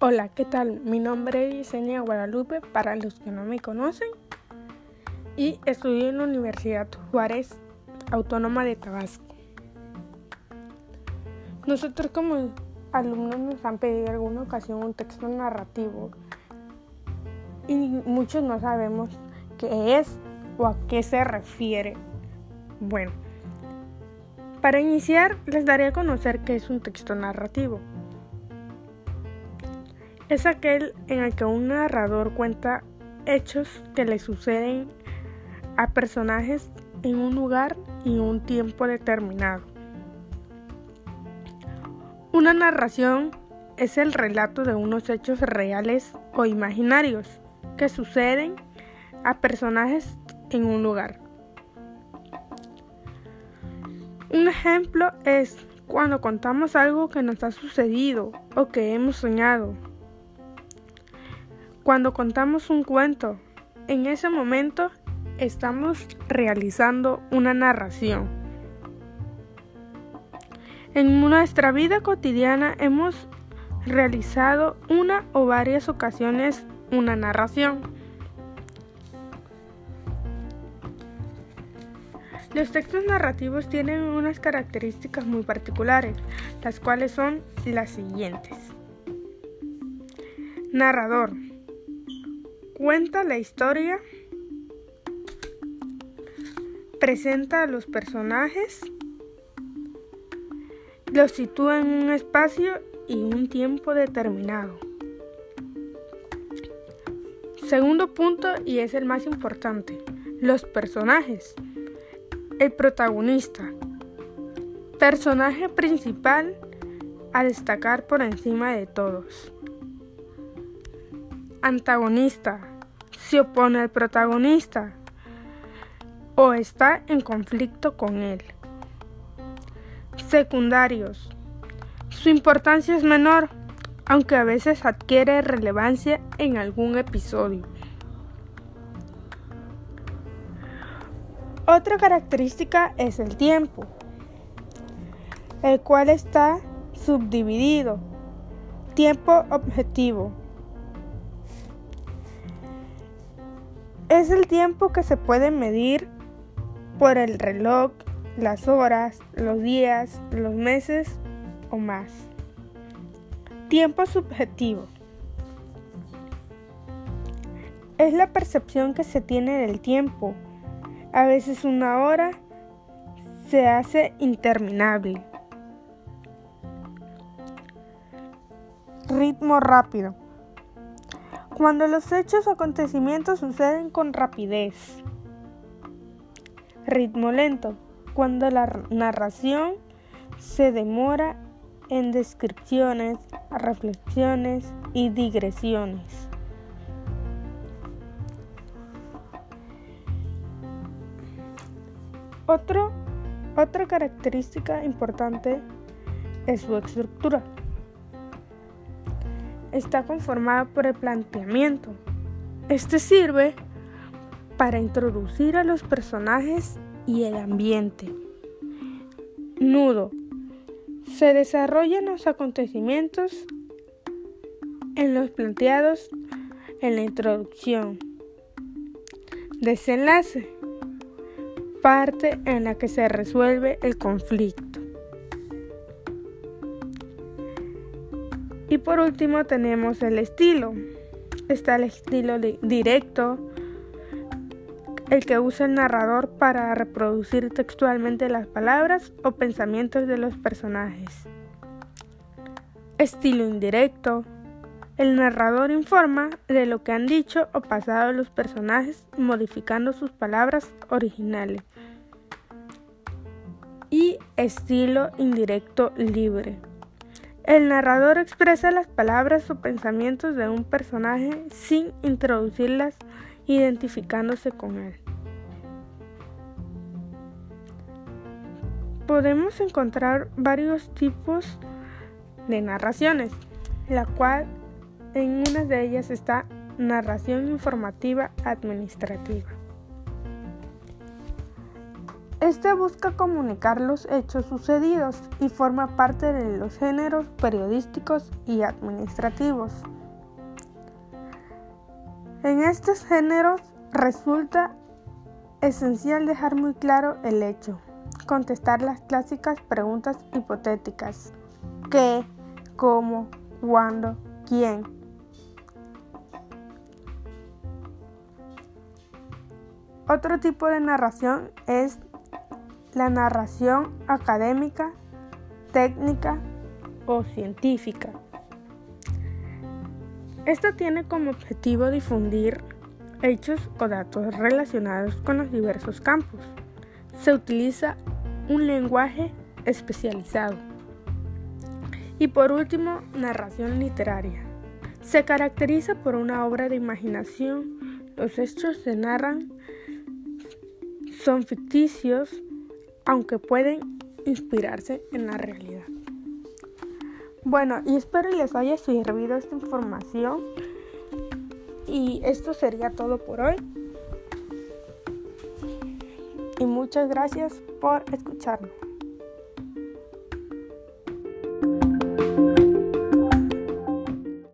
Hola, ¿qué tal? Mi nombre es Yesenia Guadalupe, para los que no me conocen, y estudio en la Universidad Juárez Autónoma de Tabasco. Nosotros como alumnos nos han pedido en alguna ocasión un texto narrativo y muchos no sabemos qué es o a qué se refiere. Bueno, para iniciar les daré a conocer qué es un texto narrativo. Es aquel en el que un narrador cuenta hechos que le suceden a personajes en un lugar y un tiempo determinado. Una narración es el relato de unos hechos reales o imaginarios que suceden a personajes en un lugar. Un ejemplo es cuando contamos algo que nos ha sucedido o que hemos soñado. Cuando contamos un cuento, en ese momento estamos realizando una narración. En nuestra vida cotidiana hemos realizado una o varias ocasiones una narración. Los textos narrativos tienen unas características muy particulares, las cuales son las siguientes. Narrador. Cuenta la historia. Presenta a los personajes. Los sitúa en un espacio y un tiempo determinado. Segundo punto, y es el más importante, los personajes. El protagonista. Personaje principal a destacar por encima de todos. Antagonista. Se opone al protagonista o está en conflicto con él. Secundarios. Su importancia es menor, aunque a veces adquiere relevancia en algún episodio. Otra característica es el tiempo, el cual está subdividido. Tiempo objetivo. Es el tiempo que se puede medir por el reloj, las horas, los días, los meses o más. Tiempo subjetivo. Es la percepción que se tiene del tiempo a veces una hora se hace interminable. Ritmo rápido. Cuando los hechos o acontecimientos suceden con rapidez. Ritmo lento. Cuando la narración se demora en descripciones, reflexiones y digresiones. otra característica importante es su estructura. Está conformada por el planteamiento. Este sirve para introducir a los personajes y el ambiente. Nudo. Se desarrollan los acontecimientos en los planteados en la introducción. Desenlace parte en la que se resuelve el conflicto. Y por último tenemos el estilo. Está el estilo directo, el que usa el narrador para reproducir textualmente las palabras o pensamientos de los personajes. Estilo indirecto, el narrador informa de lo que han dicho o pasado los personajes modificando sus palabras originales. Y estilo indirecto libre. El narrador expresa las palabras o pensamientos de un personaje sin introducirlas, identificándose con él. Podemos encontrar varios tipos de narraciones, la cual en una de ellas está narración informativa administrativa. Este busca comunicar los hechos sucedidos y forma parte de los géneros periodísticos y administrativos. En estos géneros resulta esencial dejar muy claro el hecho, contestar las clásicas preguntas hipotéticas. ¿Qué? ¿Cómo? ¿Cuándo? ¿Quién? Otro tipo de narración es la narración académica, técnica o científica. Esto tiene como objetivo difundir hechos o datos relacionados con los diversos campos. Se utiliza un lenguaje especializado. Y por último, narración literaria. Se caracteriza por una obra de imaginación. Los hechos se narran, son ficticios, aunque pueden inspirarse en la realidad. Bueno, y espero les haya servido esta información. Y esto sería todo por hoy. Y muchas gracias por escucharme.